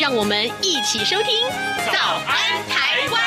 让我们一起收听《早安台湾》。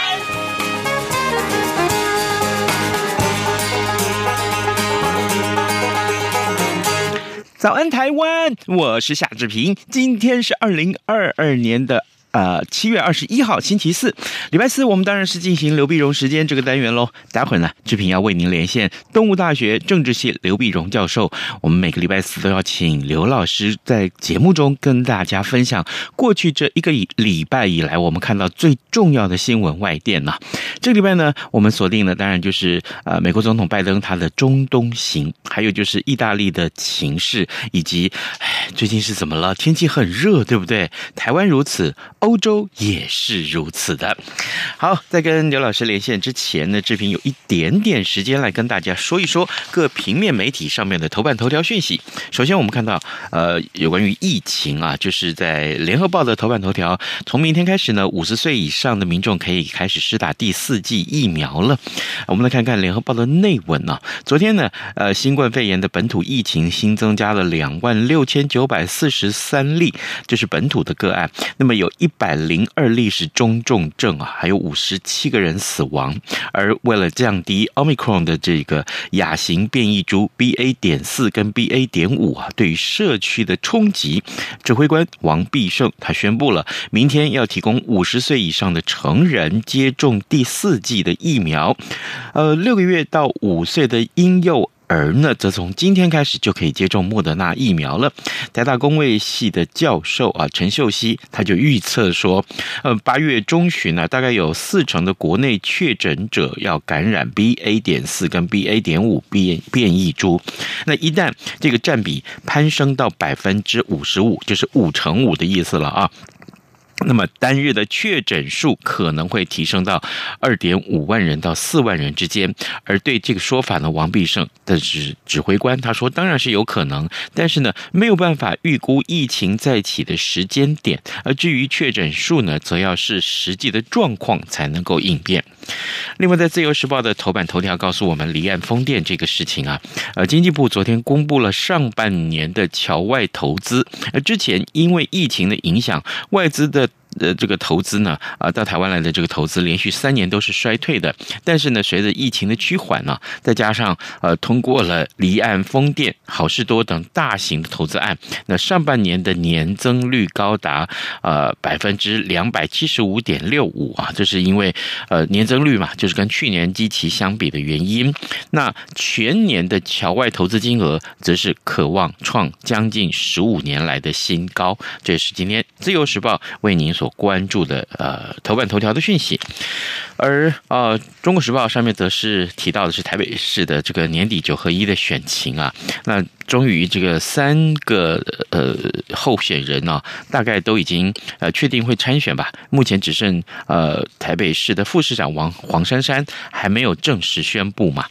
早安台湾，我是夏志平，今天是二零二二年的。呃，七月二十一号星期四，礼拜四，我们当然是进行刘碧荣时间这个单元喽。待会儿呢，志平要为您连线东吴大学政治系刘碧荣教授。我们每个礼拜四都要请刘老师在节目中跟大家分享过去这一个礼拜以来我们看到最重要的新闻外电呢。这个礼拜呢，我们锁定的当然就是呃，美国总统拜登他的中东行，还有就是意大利的情势，以及唉，最近是怎么了？天气很热，对不对？台湾如此。欧洲也是如此的。好，在跟刘老师连线之前呢，志平有一点点时间来跟大家说一说各平面媒体上面的头版头条讯息。首先，我们看到呃，有关于疫情啊，就是在联合报的头版头条，从明天开始呢，五十岁以上的民众可以开始施打第四剂疫苗了。我们来看看联合报的内文啊。昨天呢，呃，新冠肺炎的本土疫情新增加了两万六千九百四十三例，就是本土的个案。那么有一百零二例是中重症啊，还有五十七个人死亡。而为了降低 Omicron 的这个亚型变异株 BA. 点四跟 BA. 点五啊，对于社区的冲击，指挥官王必胜他宣布了，明天要提供五十岁以上的成人接种第四剂的疫苗，呃，六个月到五岁的婴幼。而呢，则从今天开始就可以接种莫德纳疫苗了。台大公卫系的教授啊，陈秀熙他就预测说，呃，八月中旬呢，大概有四成的国内确诊者要感染 BA. 点四跟 BA. 点五变变异株。那一旦这个占比攀升到百分之五十五，就是五成五的意思了啊。那么单日的确诊数可能会提升到二点五万人到四万人之间，而对这个说法呢，王必胜的指指挥官他说，当然是有可能，但是呢，没有办法预估疫情再起的时间点，而至于确诊数呢，则要是实际的状况才能够应变。另外，在自由时报的头版头条告诉我们，离岸风电这个事情啊，呃，经济部昨天公布了上半年的侨外投资，而之前因为疫情的影响，外资的。呃，这个投资呢，啊，到台湾来的这个投资连续三年都是衰退的。但是呢，随着疫情的趋缓呢，再加上呃，通过了离岸风电、好事多等大型的投资案，那上半年的年增率高达呃百分之两百七十五点六五啊，这是因为呃年增率嘛，就是跟去年基期相比的原因。那全年的侨外投资金额则是渴望创将近十五年来的新高。这也是今天自由时报为您。所关注的呃头版头条的讯息，而呃《中国时报》上面则是提到的是台北市的这个年底九合一的选情啊，那。终于，这个三个呃候选人呢、大概都已经呃确定会参选吧。目前只剩呃台北市的副市长王黄珊珊还没有正式宣布嘛。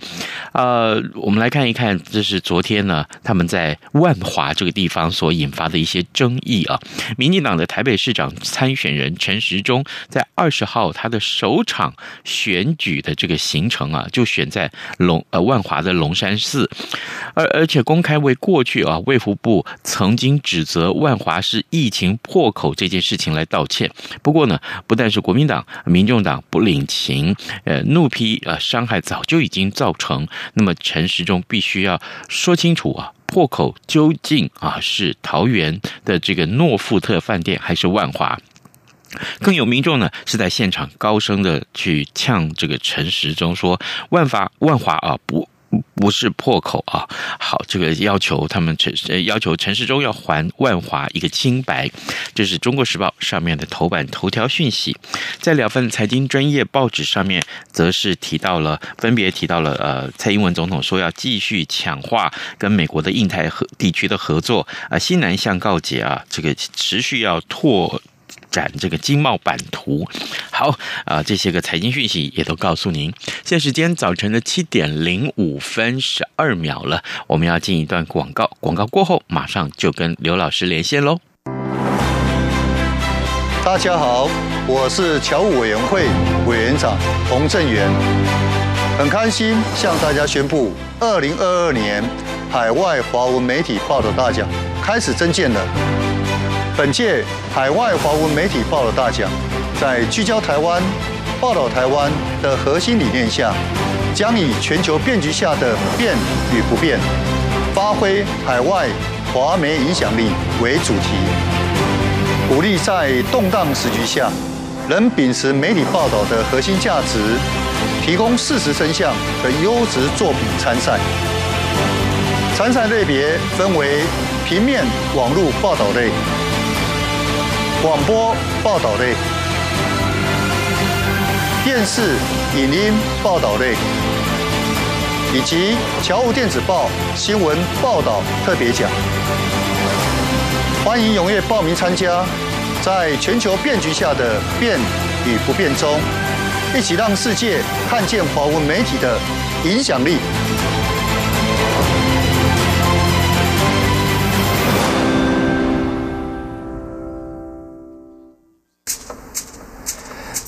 呃，我们来看一看，这是昨天呢他们在万华这个地方所引发的一些争议啊。民进党的台北市长参选人陈时中在二十号他的首场选举的这个行程啊，就选在龙呃万华的龙山寺，而而且公开。为过去啊，卫福部曾经指责万华是疫情破口这件事情来道歉。不过呢，不但是国民党、民众党不领情，呃，怒批啊，伤害早就已经造成。那么陈时中必须要说清楚啊，破口究竟啊是桃园的这个诺富特饭店还是万华？更有民众呢是在现场高声的去呛这个陈时中说：万法万华啊不。不是破口啊！好，这个要求他们陈要求陈时中要还万华一个清白，这是中国时报上面的头版头条讯息。在两份财经专业报纸上面，则是提到了，分别提到了呃，蔡英文总统说要继续强化跟美国的印太和地区的合作啊，西南向告捷啊，这个持续要拓。展这个经贸版图。好啊、这些个财经讯息也都告诉您。现在时间早晨的七点零五分十二秒了，我们要进一段广告，广告过后马上就跟刘老师连线喽。大家好，我是侨务委员会委员长洪正元，很开心向大家宣布，二零二二年海外华文媒体报道大奖开始征件了。本届海外华文媒体报道大奖，在聚焦台湾、报道台湾的核心理念下，将以全球变局下的变与不变，发挥海外华媒影响力为主题。鼓励在动荡时局下，仍秉持媒体报道的核心价值，提供事实真相的优质作品参赛。参赛类别分为平面、网络报道类、广播报道类、电视、影音报道类，以及侨务电子报新闻报道特别奖。欢迎踊跃报名参加，在全球变局下的变与不变中，一起让世界看见华文媒体的影响力。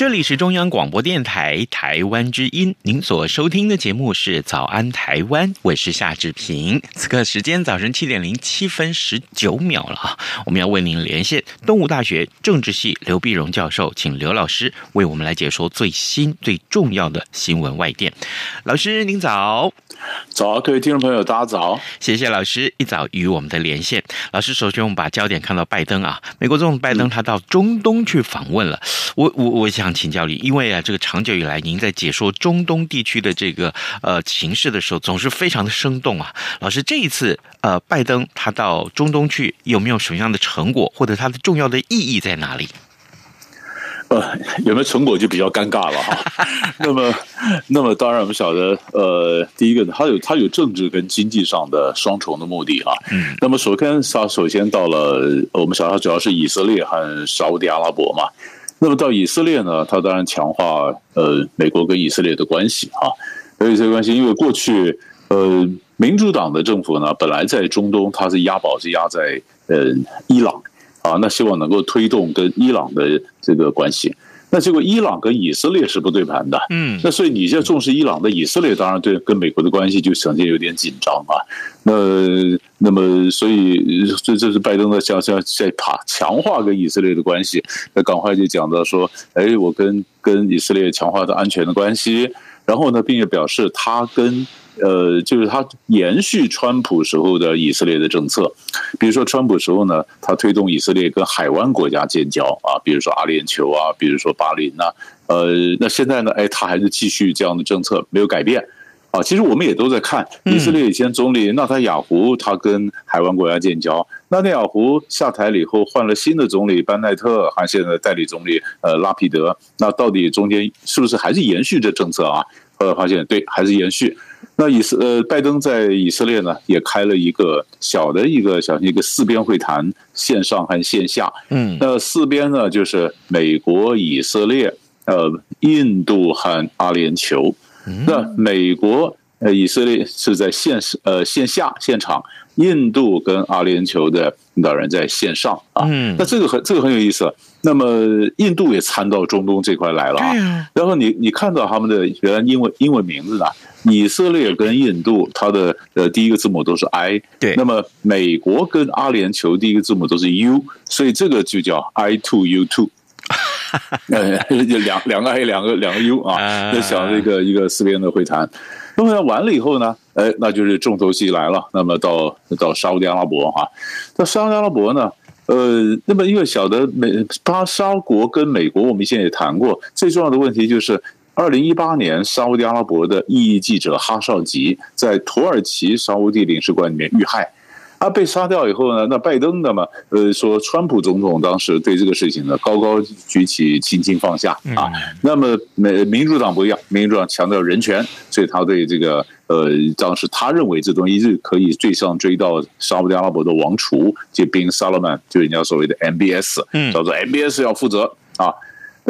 这里是中央广播电台台湾之音，您所收听的节目是《早安台湾》，我是夏志平。此刻时间早晨七点零七分十九秒了啊！我们要为您连线东吴大学政治系刘碧荣教授，请刘老师为我们来解说最新最重要的新闻外电。老师您早，早，各位听众朋友，大家早，谢谢老师一早与我们的连线。老师，首先我们把焦点看到拜登啊，美国总统拜登他到中东去访问了，我我我想。请教你，因为啊，这个长久以来，您在解说中东地区的这个呃情势的时候，总是非常的生动啊。老师，这一次呃，拜登他到中东去，有没有什么样的成果，或者他的重要的意义在哪里？呃，有没有成果就比较尴尬了哈。那么，那么当然我们晓得，呃，第一个呢，他有他有政治跟经济上的双重的目的啊。嗯。那么首先他首先到了我们晓得，他主要是以色列和沙乌地阿拉伯嘛。那么到以色列呢，他当然强化呃美国跟以色列的关系啊，有一些关系，因为过去呃民主党的政府呢，本来在中东他是押宝是押在呃伊朗啊，那希望能够推动跟伊朗的这个关系。那结果伊朗跟以色列是不对盘的，嗯，那所以你现在重视伊朗的以色列，当然对跟美国的关系就呈现有点紧张啊。那那么所以这这是拜登的想想在爬强化跟以色列的关系，那赶快就讲到说，哎，我跟跟以色列强化的安全的关系，然后呢，并且表示他跟。呃，就是他延续川普时候的以色列的政策，比如说川普时候呢，他推动以色列跟海湾国家建交啊，比如说阿联酋啊，比如说巴林呐，呃，那现在呢，哎，他还是继续这样的政策，没有改变啊。其实我们也都在看以色列以前总理纳塔雅胡，他跟海湾国家建交，纳塔雅胡下台了以后，换了新的总理班奈特，还现在的代理总理呃拉皮德，那到底中间是不是还是延续这政策啊？后来发现对，还是延续。那以色呃，拜登在以色列呢，也开了一个小的一个小型一个四边会谈，线上和线下。嗯，那四边呢，就是美国、以色列、呃，印度和阿联酋。那美国呃，以色列是在线呃线下现场，印度跟阿联酋的领导人在线上啊。嗯，那这个很这个很有意思。那么印度也参到中东这块来了啊。然后你你看到他们的原来英文英文名字呢？以色列跟印度，它的呃第一个字母都是 I，对。那么美国跟阿联酋第一个字母都是 U，所以这个就叫 I two U two，呃，两两个 I 两个两个 U 啊，就想这个一个四边的会谈。那么完了以后呢，哎，那就是重头戏来了。那么到到沙乌地阿拉伯哈，到沙乌地阿拉伯呢，呃，那么因为晓得美巴沙国跟美国，我们以前也谈过，最重要的问题就是，二零一八年沙乌地阿拉伯的异议记者哈绍吉在土耳其沙乌地领事馆里面遇害。他被杀掉以后呢，那拜登的嘛，呃，说川普总统当时对这个事情呢高高举起，轻轻放下啊。那么美民主党不一样，民主党强调人权，所以他对这个呃，当时他认为这东西是可以追上追到沙乌地阿拉伯的王储，就 Bin Salman，就人家所谓的 MBS，叫做 MBS 要负责啊。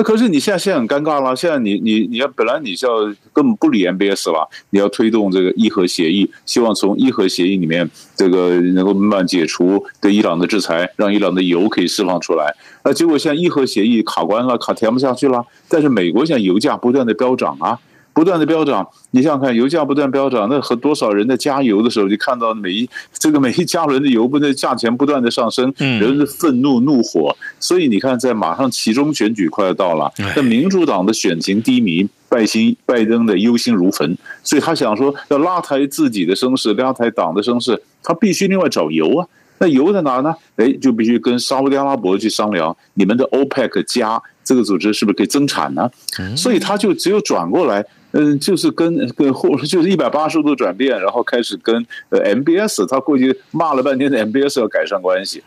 那可是你现在现在很尴尬了，现在你你你要本来你是要根本不理 MBS 了，你要推动这个伊核协议，希望从伊核协议里面这个能够慢慢解除对伊朗的制裁，让伊朗的油可以释放出来。那结果现在伊核协议卡关了，卡填不下去了。但是美国现在油价不断的飙涨啊。不断的飙涨，你想想看，油价不断飙涨，那和多少人在加油的时候，就看到每一这个每一加仑的油，不那价钱不断的上升，人的愤怒怒火。所以你看，在马上其中选举快要到了，那民主党的选情低迷，拜新拜登的忧心如焚，所以他想说要拉抬自己的声势，拉抬党的声势，他必须另外找油啊。那油在哪呢？哎，就必须跟沙乌地阿拉伯去商量，你们的 OPEC 加这个组织是不是可以增产呢？所以他就只有转过来。嗯，就是跟跟后就是一百八十度转变，然后开始跟呃 MBS，他过去骂了半天的 MBS 要改善关系。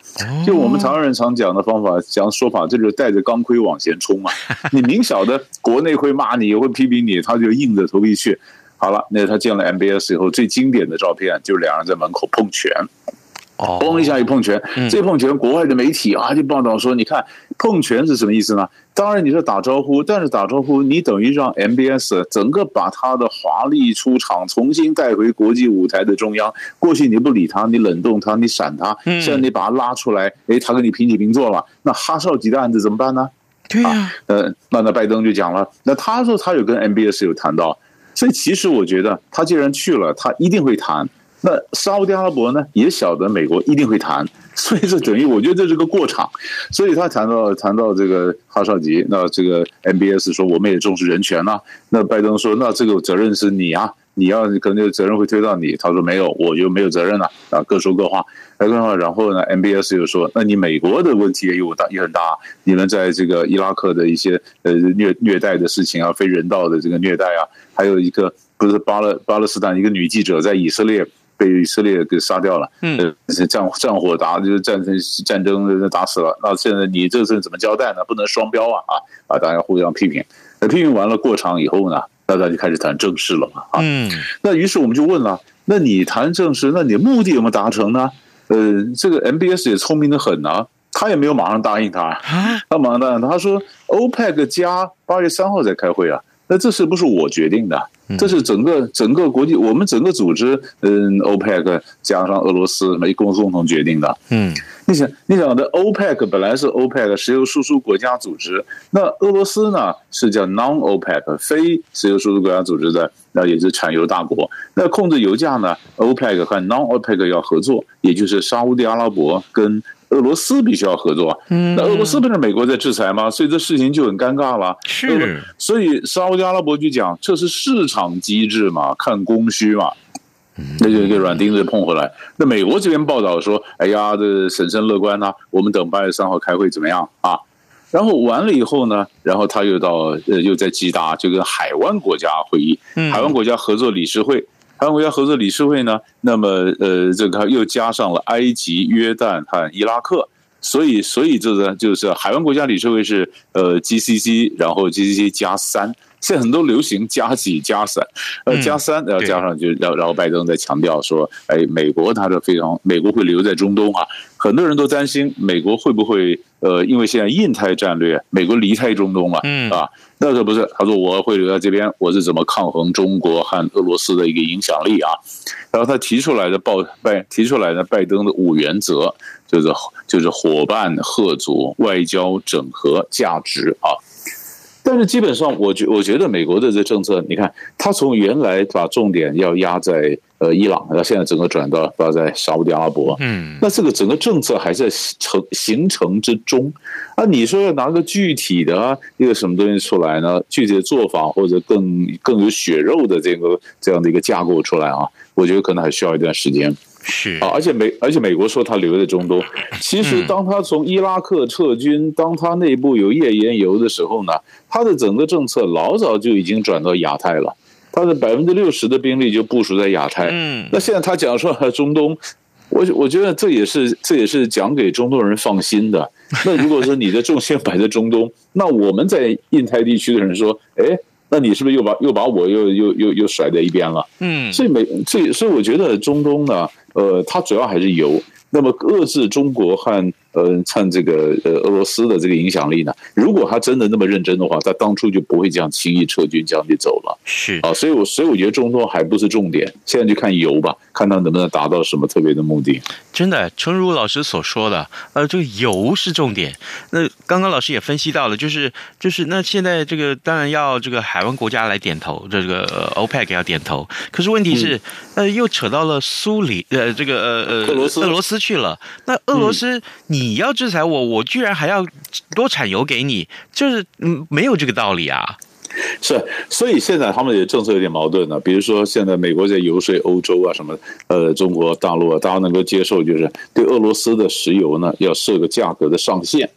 就我们台湾人常讲的方法，讲说法，这就是带着钢盔往前冲嘛！你明晓得国内会骂你，会批评你，他就硬着头皮去。好了，那他见了 MBS 以后，最经典的照片就是两人在门口碰拳。嘣一下一碰拳，这碰拳，国外的媒体啊就报道说，你看碰拳是什么意思呢？当然你是打招呼，但是打招呼你等于让 MBS 整个把他的华丽出场重新带回国际舞台的中央。过去你不理他，你冷冻他，你闪他，现在你把他拉出来，哎，他跟你平起平坐了。那哈少吉的案子怎么办呢？对呀，呃，那那拜登就讲了，那他说他有跟 MBS 有谈到，所以其实我觉得他既然去了，他一定会谈。那沙乌地阿拉伯呢，也晓得美国一定会谈，所以这等于我觉得这是个过场，所以他谈到谈到这个哈绍吉，那这个 MBS 说我们也重视人权呐、那拜登说那这个责任是你啊，你要可能责任会推到你，他说没有，我就没有责任了啊，各说各话，各说话，然后呢，MBS 又说，那你美国的问题也有大也很大，你们在这个伊拉克的一些呃虐虐待的事情啊，非人道的这个虐待啊，还有一个不是巴勒巴勒斯坦一个女记者在以色列。被以色列给杀掉了，嗯，战战火打就是战争战争打死了。那现在你这是怎么交代呢？不能双标啊啊啊！大家互相批评。那批评完了过场以后呢，大家就开始谈正事了嘛啊。嗯，那于是我们就问了：那你谈正事，那你目的有没有达成呢？呃，这个 MBS 也聪明的很啊，他也没有马上答应他，他马上答应他，他说 OPEC 加八月三号再开会啊。那这是不是我决定的？这是整个整个国际，我们整个组织，嗯，OPEC 加上俄罗斯，美国共同决定的。嗯，你想，你想的 OPEC 本来是 OPEC 石油输出国家组织，那俄罗斯呢是叫 Non-OPEC 非石油输出国家组织的，那也是产油大国。那控制油价呢，OPEC 和 Non-OPEC 要合作，也就是沙乌地阿拉伯跟。俄罗斯必须要合作，那俄罗斯不是美国在制裁吗？所以这事情就很尴尬了。是，所以沙乌地阿拉伯就讲这是市场机制嘛，看供需嘛，那就给软钉子碰回来。那美国这边报道说，哎呀，这审慎乐观呐，我们等八月三号开会怎么样啊？然后完了以后呢，然后他又到呃，又在吉达就跟海湾国家会议，海湾国家合作理事会。海湾国家合作理事会呢，那么呃，这个又加上了埃及、约旦和伊拉克，所以所以这个就是海湾国家理事会是呃 GCC，然后 GCC 加三。现在很多流行加几加三，呃，加三，然后加上就，然后然后拜登在强调说，哎，美国他是非常，美国会留在中东啊，很多人都担心美国会不会，呃，因为现在印太战略，美国离开中东了，嗯啊，那可不是，他说我会留在这边，我是怎么抗衡中国和俄罗斯的一个影响力啊？然后他提出来的报拜提出来的拜登的五原则，就是就是伙伴、合作、外交、整合、价值啊。但是基本上，我觉我觉得美国的这政策，你看，他从原来把重点要压在呃伊朗，那现在整个转到到在沙乌地阿拉伯，嗯，那这个整个政策还在成形成之中啊。你说要拿个具体的一个什么东西出来呢？具体的做法或者更更有血肉的这个这样的一个架构出来啊，我觉得可能还需要一段时间。是啊，而且美而且美国说他留在中东，其实当他从伊拉克撤军，当他内部有页岩油的时候呢，他的整个政策老早就已经转到亚太了，他的百分之六十的兵力就部署在亚太。嗯，那现在他讲说中东，我我觉得这也是这也是讲给中东人放心的。那如果说你的重心摆在中东，那我们在印太地区的人说，哎。那你是不是又把又把我又又又又甩在一边了？嗯，所以美，所以所以我觉得中东呢，呃，它主要还是油。那么遏制中国和呃，趁这个呃俄罗斯的这个影响力呢，如果他真的那么认真的话，他当初就不会这样轻易撤军，这样就走了。是啊，所以我所以我觉得中东还不是重点，现在就看油吧，看他能不能达到什么特别的目的。真的，诚如老师所说的，呃，这个油是重点。那刚刚老师也分析到了，就是就是那现在这个当然要这个海湾国家来点头，这个 OPEC 要点头。可是问题是，嗯、呃，又扯到了苏里呃这个呃呃俄罗斯俄罗斯去了。那俄罗斯你。你要制裁我，我居然还要多产油给你，就是嗯，没有这个道理啊。是，所以现在他们的政策有点矛盾呢。比如说，现在美国在游说欧洲啊，什么呃，中国大陆啊，大家能够接受，就是对俄罗斯的石油呢，要设个价格的上限。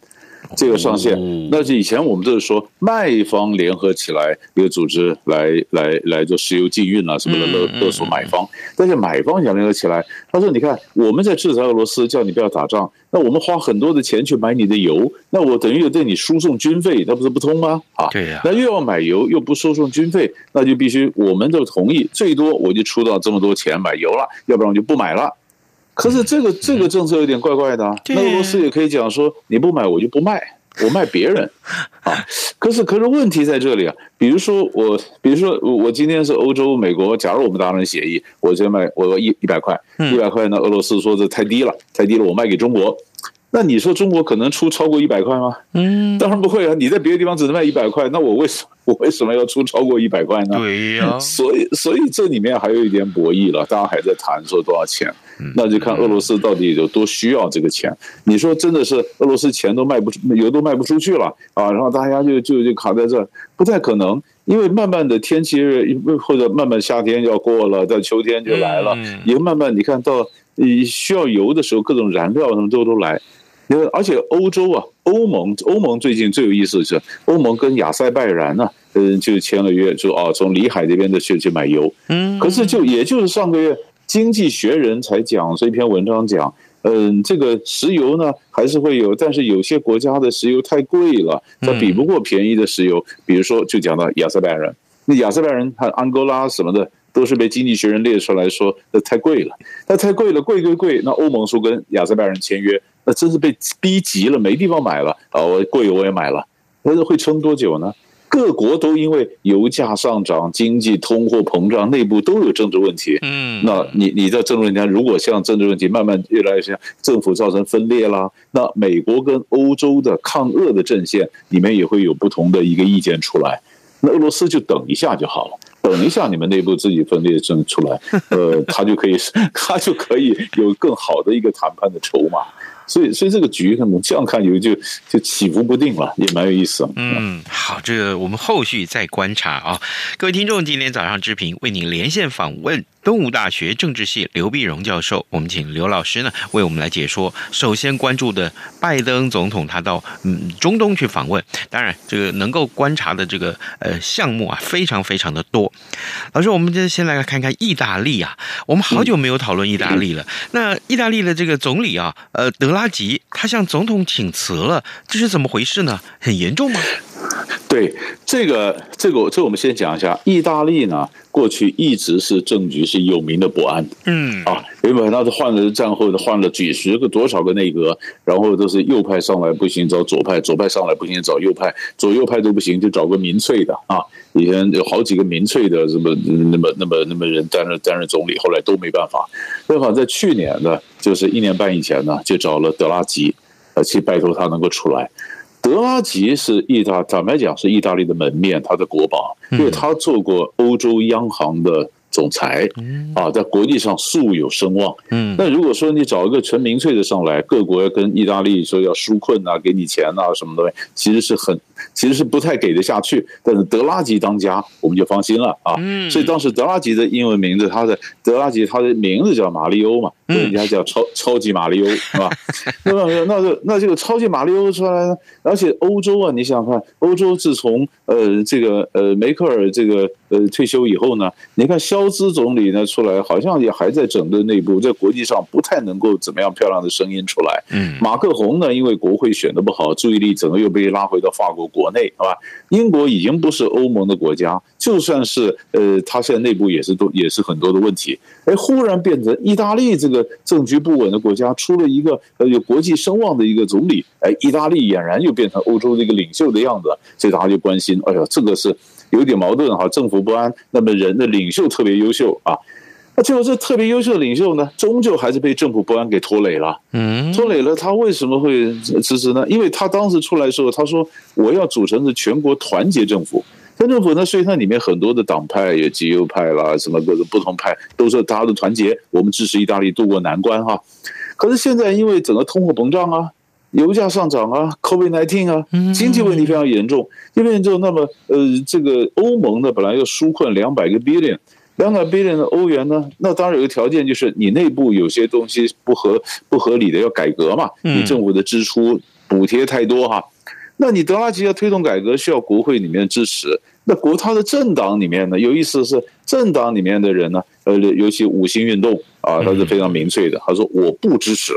这个上限，那就以前我们都是说卖方联合起来一个组织来来来做石油禁运啊什么的勒勒索买方，但是买方想联合起来，他说：“你看我们在制裁俄罗斯，叫你不要打仗，那我们花很多的钱去买你的油，那我等于又对你输送军费，那不是不通吗？啊，对呀，那又要买油又不输送军费，那就必须我们都同意，最多我就出到这么多钱买油了，要不然我就不买了。”可是这个这个政策有点怪怪的啊，那俄罗斯也可以讲说，你不买我就不卖，我卖别人 啊。可是可是问题在这里啊，比如说我，比如说我我今天是欧洲、美国，假如我们达成协议，我先卖我要一一百块，一百块呢，俄罗斯说这太低了，太低了，我卖给中国。那你说中国可能出超过一百块吗？嗯，当然不会啊。你在别的地方只能卖一百块，那我为什么我为什么要出超过一百块呢？对呀、啊。所以所以这里面还有一点博弈了，大家还在谈说多少钱，那就看俄罗斯到底有多需要这个钱。你说真的是俄罗斯钱都卖不出，油都卖不出去了啊，然后大家就就就卡在这，不太可能，因为慢慢的天气热，或者慢慢夏天要过了，到秋天就来了，也慢慢你看到你需要油的时候，各种燃料什么都都来。因为而且欧洲啊，欧盟欧盟最近最有意思的是，欧盟跟亚塞拜然呢、啊，嗯，就签了约，说啊，从里海这边的去去买油。嗯，可是就也就是上个月，《经济学人》才讲这篇文章讲，嗯，这个石油呢还是会有，但是有些国家的石油太贵了，它比不过便宜的石油。比如说，就讲到亚塞拜然，那亚塞拜然和安哥拉什么的。都是被经济学人列出来说，那太贵了，那太贵了，贵贵贵。那欧盟说跟亚塞拜然签约，那真是被逼急了，没地方买了啊！我贵我也买了，那会撑多久呢？各国都因为油价上涨、经济通货膨胀，内部都有政治问题。嗯，那你你在政治问题，如果像政治问题慢慢越来越像政府造成分裂啦，那美国跟欧洲的抗俄的阵线里面也会有不同的一个意见出来。那俄罗斯就等一下就好了。等一下，你们内部自己分裂出出来，呃，他就可以，他就可以有更好的一个谈判的筹码。所以，所以这个局可能这样看，有就就起伏不定了，也蛮有意思。嗯，好，这个我们后续再观察啊。各位听众，今天早上之平为您连线访问东吴大学政治系刘碧荣教授，我们请刘老师呢为我们来解说。首先关注的拜登总统他到嗯中东去访问，当然这个能够观察的这个呃项目啊非常非常的多。老师，我们就先来看看意大利啊，我们好久没有讨论意大利了。那意大利的这个总理啊，呃德。拉吉他向总统请辞了，这是怎么回事呢？很严重吗？对，这个这个，这个我们先讲一下。意大利呢，过去一直是政局是有名的不安，嗯啊，因为他是换了战后的换了几十个多少个内阁，然后都是右派上来不行找左派，左派上来不行找右派，左右派都不行就找个民粹的啊。以前有好几个民粹的什么那么那么那么人担任担任总理，后来都没办法。正好在去年呢，就是一年半以前呢，就找了德拉吉，呃，去拜托他能够出来。德拉吉是意大，坦白讲是意大利的门面，他的国宝，因为他做过欧洲央行的总裁，啊，在国际上素有声望。嗯，那如果说你找一个纯民粹的上来，各国要跟意大利说要纾困啊，给你钱啊，什么东西，其实是很，其实是不太给得下去。但是德拉吉当家，我们就放心了啊。嗯，所以当时德拉吉的英文名字，他的德拉吉他的名字叫马里欧嘛，人家叫超超级马里欧，是吧？那么那就那这个超级马里欧出来呢，而且欧洲啊，你想想看，欧洲自从呃这个呃梅克尔这个呃退休以后呢，你看肖兹总理呢出来，好像也还在整顿内部，在国际上不太能够怎么样漂亮的声音出来。嗯，马克宏呢，因为国会选的不好，注意力整个又被拉回到法国国内，好吧？英国已经不是欧盟的国家，就算是呃，他现在内部也是都也是很多的问题。哎，忽然变成意大利这个政局不稳的国家，出了一个呃有国际声望的一个总理，哎，意大利俨然又变成欧洲的一个领袖的样子，所以大家就关心，哎呀，这个是。有点矛盾哈，政府不安，那么人的领袖特别优秀啊，那结果这特别优秀的领袖呢，终究还是被政府不安给拖累了。嗯，拖累了，他为什么会辞职呢？因为他当时出来的时候，他说我要组成是全国团结政府，团政府呢，所以它里面很多的党派，有极右派啦，什么各种不同派，都是大家的团结，我们支持意大利渡过难关哈。可是现在因为整个通货膨胀啊。油价上涨啊，COVID-19 啊，经济问题非常严重。因为就那么呃，这个欧盟呢，本来要纾困两百个 billion，两百 billion 的欧元呢，那当然有个条件，就是你内部有些东西不合不合理的要改革嘛。你政府的支出补贴太多哈，那你德拉吉要推动改革，需要国会里面支持。那国他的政党里面呢，有意思的是政党里面的人呢，呃，尤其五星运动啊，他是非常明确的，他说我不支持。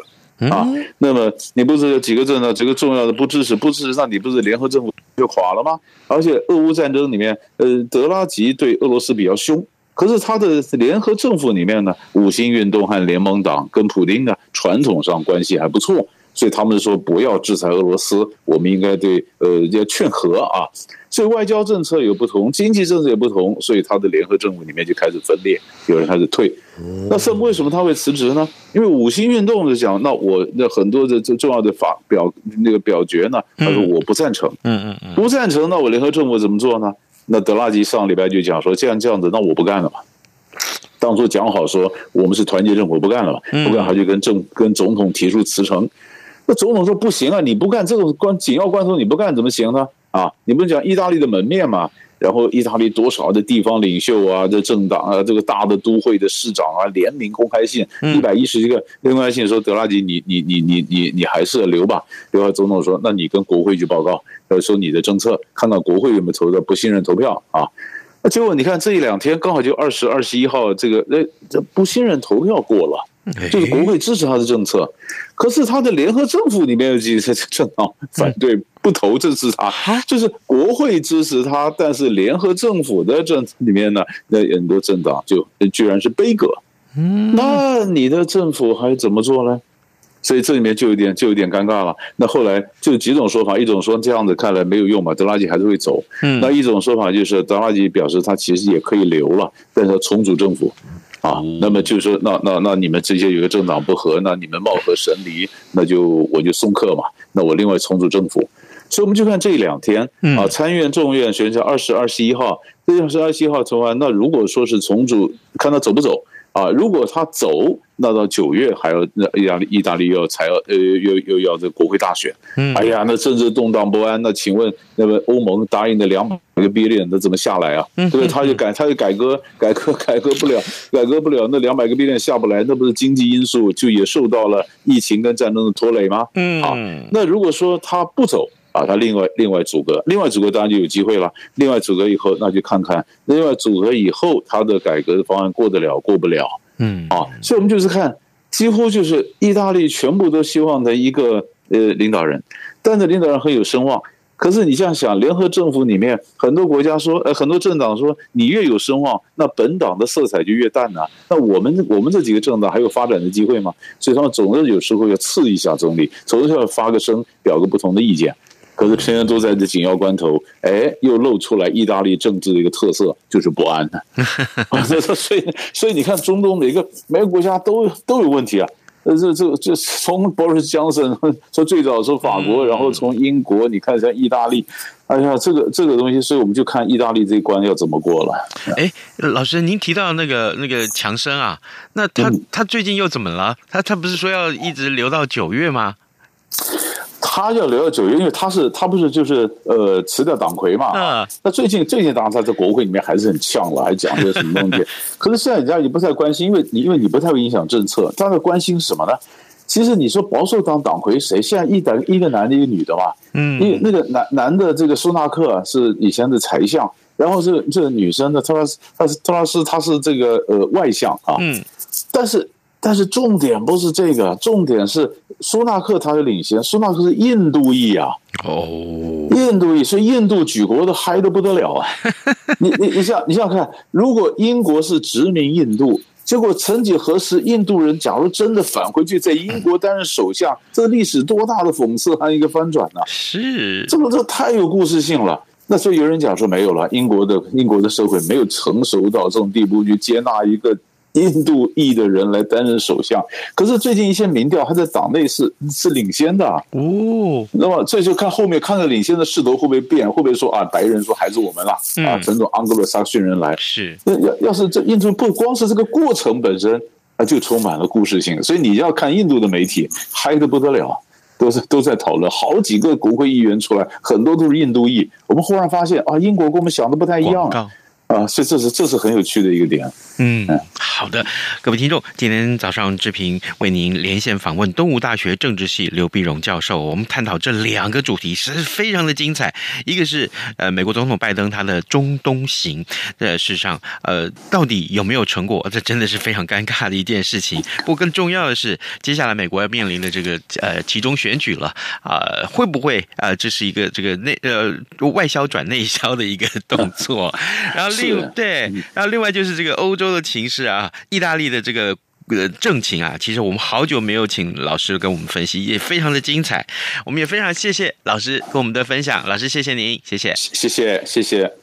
啊，那么你不是有几个政党，几个重要的不支持，不支持，那你不是联合政府就垮了吗？而且俄乌战争里面，呃，德拉吉对俄罗斯比较凶，可是他的联合政府里面呢，五星运动和联盟党跟普京呢，传统上关系还不错，所以他们说不要制裁俄罗斯，我们应该对呃要劝和啊。所以外交政策有不同，经济政策也不同，所以他的联合政府里面就开始分裂，有人开始退。那是为什么他会辞职呢？因为五星运动是讲，那我那很多的这重要的法表那个表决呢，他说我不赞成，嗯嗯嗯，不赞成，那我联合政府怎么做呢？那德拉吉上礼拜就讲说，既然这样子，那我不干了嘛。当初讲好说我们是团结政府，不干了嘛，不干他就跟政跟总统提出辞呈。那总统说不行啊，你不干这种关紧要关头你不干怎么行呢？啊，你不是讲意大利的门面嘛？然后意大利多少的地方领袖啊，这政党啊，这个大的都会的市长啊，联名公开信一百一十一个公开信说德拉吉你你你你你你还是留吧。然后总统说，那你跟国会去报告，说你的政策，看到国会有没有投的不信任投票啊？那结果你看这一两天刚好就二十二十一号这个那这不信任投票过了。就是国会支持他的政策，可是他的联合政府里面有几个政党反对不投支持他，就是国会支持他，但是联合政府的政里面呢，那很多政党就居然是悲歌。嗯，那你的政府还怎么做呢？所以这里面就有点就有点尴尬了。那后来就几种说法，一种说这样子看来没有用嘛，德拉吉还是会走。嗯，那一种说法就是德拉吉表示他其实也可以留了，但是要重组政府。啊，那么就是说，那那那你们这些有个政党不合，那你们貌合神离，那就我就送客嘛，那我另外重组政府。所以我们就看这两天啊，参院众院选举二十二十一号，这二十二十一号投完，那如果说是重组，看他走不走。啊，如果他走，那到九月还要那意大利意大利要才要呃又又要这国会大选，嗯，哎呀，那政治动荡不安，那请问那么欧盟答应的两百个 billion 那怎么下来啊？对不对？他就改，他就改革，改革改革不了，改革不了，那两百个 billion 下不来，那不是经济因素就也受到了疫情跟战争的拖累吗？嗯，啊，那如果说他不走。啊，他另外另外组阁，另外组阁当然就有机会了。另外组阁以后，那就看看另外组阁以后他的改革的方案过得了过不了。嗯，啊，所以我们就是看，几乎就是意大利全部都希望的一个呃领导人，但是领导人很有声望。可是你这样想，联合政府里面很多国家说，呃，很多政党说，你越有声望，那本党的色彩就越淡呐。那我们我们这几个政党还有发展的机会吗？所以他们总是有时候要刺一下总理，总是要发个声，表个不同的意见。可是偏偏都在这紧要关头，哎，又露出来意大利政治的一个特色，就是不安 的。所以，所以你看，中东每个每个国家都都有问题啊。这这这这从 Boris Johnson 说最早说法国，然后从英国，你看像意大利，哎呀，这个这个东西，所以我们就看意大利这一关要怎么过了。哎，老师，您提到那个那个强生啊，那他他最近又怎么了？他他不是说要一直留到九月吗？他要留到九月，因为他是他不是就是呃辞掉党魁嘛？嗯。那最近最近当然他在国会里面还是很呛了，还讲这个什么东西。可是现在人家也不太关心，因为你因为你不太会影响政策，他在关心什么呢？其实你说保守党党魁谁？现在一男一个男的，一个女的嘛。嗯。因为那个男男的这个苏纳克是以前的财相，然后这个这个女生的特拉斯特特拉斯她是这个呃外相啊。嗯。但是。但是重点不是这个，重点是苏纳克他是领先，苏纳克是印度裔啊，哦，印度裔，所以印度举国都嗨得不得了啊！你你你想你想想看，如果英国是殖民印度，结果曾几何时，印度人假如真的返回去在英国担任首相，这历史多大的讽刺和一个翻转呢？是，这么这太有故事性了。那所以有人讲说没有了，英国的英国的社会没有成熟到这种地步去接纳一个。印度裔的人来担任首相，可是最近一些民调，他在党内是是领先的哦。那么这就看后面看着领先的势头会不会变，会不会说啊，白人说还是我们了啊，整种盎格鲁撒克逊人来是。那要要是这印度不光是这个过程本身啊，就充满了故事性。所以你要看印度的媒体嗨的不得了，都是都在讨论，好几个国会议员出来，很多都是印度裔。我们忽然发现啊，英国跟我们想的不太一样啊，所以这是这是很有趣的一个点。嗯，好的，各位听众，今天早上志平为您连线访问东吴大学政治系刘碧荣教授，我们探讨这两个主题是非常的精彩。一个是呃，美国总统拜登他的中东行，呃，事实上呃，到底有没有成果？这真的是非常尴尬的一件事情。不过更重要的是，接下来美国要面临的这个呃其中选举了啊，呃，会不会啊，呃，这是一个这个内呃外销转内销的一个动作？然后另对，然后另外就是这个欧洲。的情势啊，意大利的这个呃政情啊，其实我们好久没有请老师跟我们分析，也非常的精彩。我们也非常谢谢老师跟我们的分享，老师谢谢您，谢谢，谢谢，谢谢。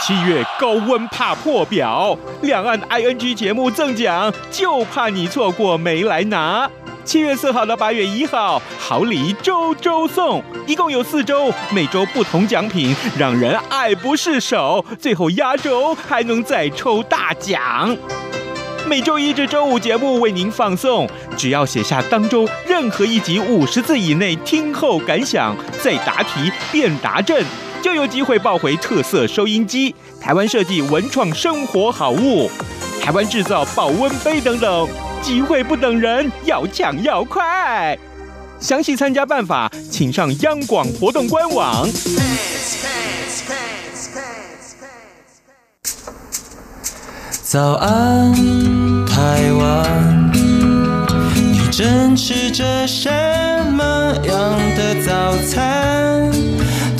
七月高温怕破表，两岸 ING 节目赠奖，就怕你错过没来拿。七月四号到八月一号，好礼周周送，一共有四周，每周不同奖品，让人爱不释手。最后压轴还能再抽大奖。每周一至周五节目为您放送，只要写下当周任何一集五十字以内听后感想，再答题变答正，就有机会抱回特色收音机、台湾设计文创生活好物、台湾制造保温杯等等。机会不等人，要抢要快！详细参加办法，请上央广活动官网。早安，台湾，你正吃着什么样的早餐？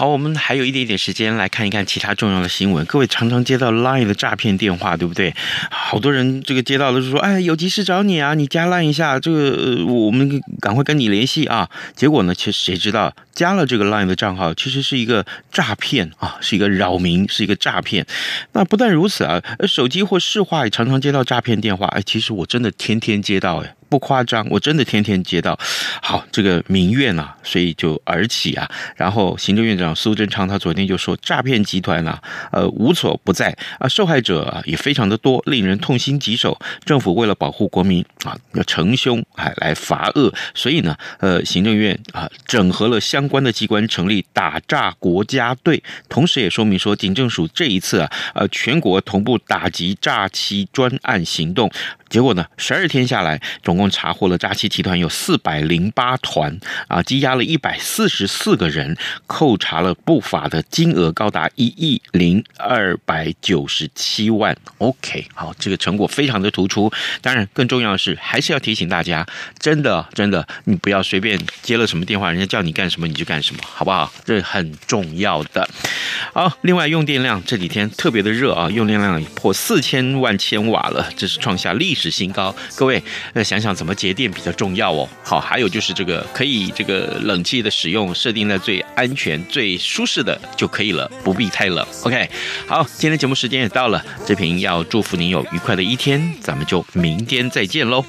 好，我们还有一点点时间来看一看其他重要的新闻。各位常常接到 Line 的诈骗电话，对不对？好多人这个接到的是说，哎，有急事找你啊，你加 Line 一下，这个我们赶快跟你联系啊。结果呢，其实谁知道加了这个 Line 的账号，其实是一个诈骗啊，是一个扰民，是一个诈骗。那不但如此啊，手机或市话也常常接到诈骗电话。哎，其实我真的天天接到，哎。不夸张，我真的天天接到。好，这个民怨啊，所以就而起啊。然后行政院长苏贞昌他昨天就说，诈骗集团啊，呃，无所不在啊，受害者啊也非常的多，令人痛心疾首。政府为了保护国民啊，要惩凶哎来罚恶，所以呢，呃，行政院啊整合了相关的机关，成立打诈国家队，同时也说明说，警政署这一次啊，呃，全国同步打击诈欺专案行动。结果呢，十二天下来，总共查获了诈欺集团有四百零八团啊，羁押了一百四十四个人，扣查了不法的金额高达一亿零二百九十七万。OK，好，这个成果非常的突出。当然，更重要的是，还是要提醒大家，真的真的，你不要随便接了什么电话，人家叫你干什么你就干什么，好不好？这很重要的。好，另外用电量这几天特别的热啊，用电量破四千万千瓦了，这是创下历史新高。各位，那，想想怎么节电比较重要哦。好，还有就是这个可以这个冷气的使用设定在最安全、最舒适的就可以了，不必太冷。OK，好，今天节目时间也到了，这瓶要祝福您有愉快的一天，咱们就明天再见喽。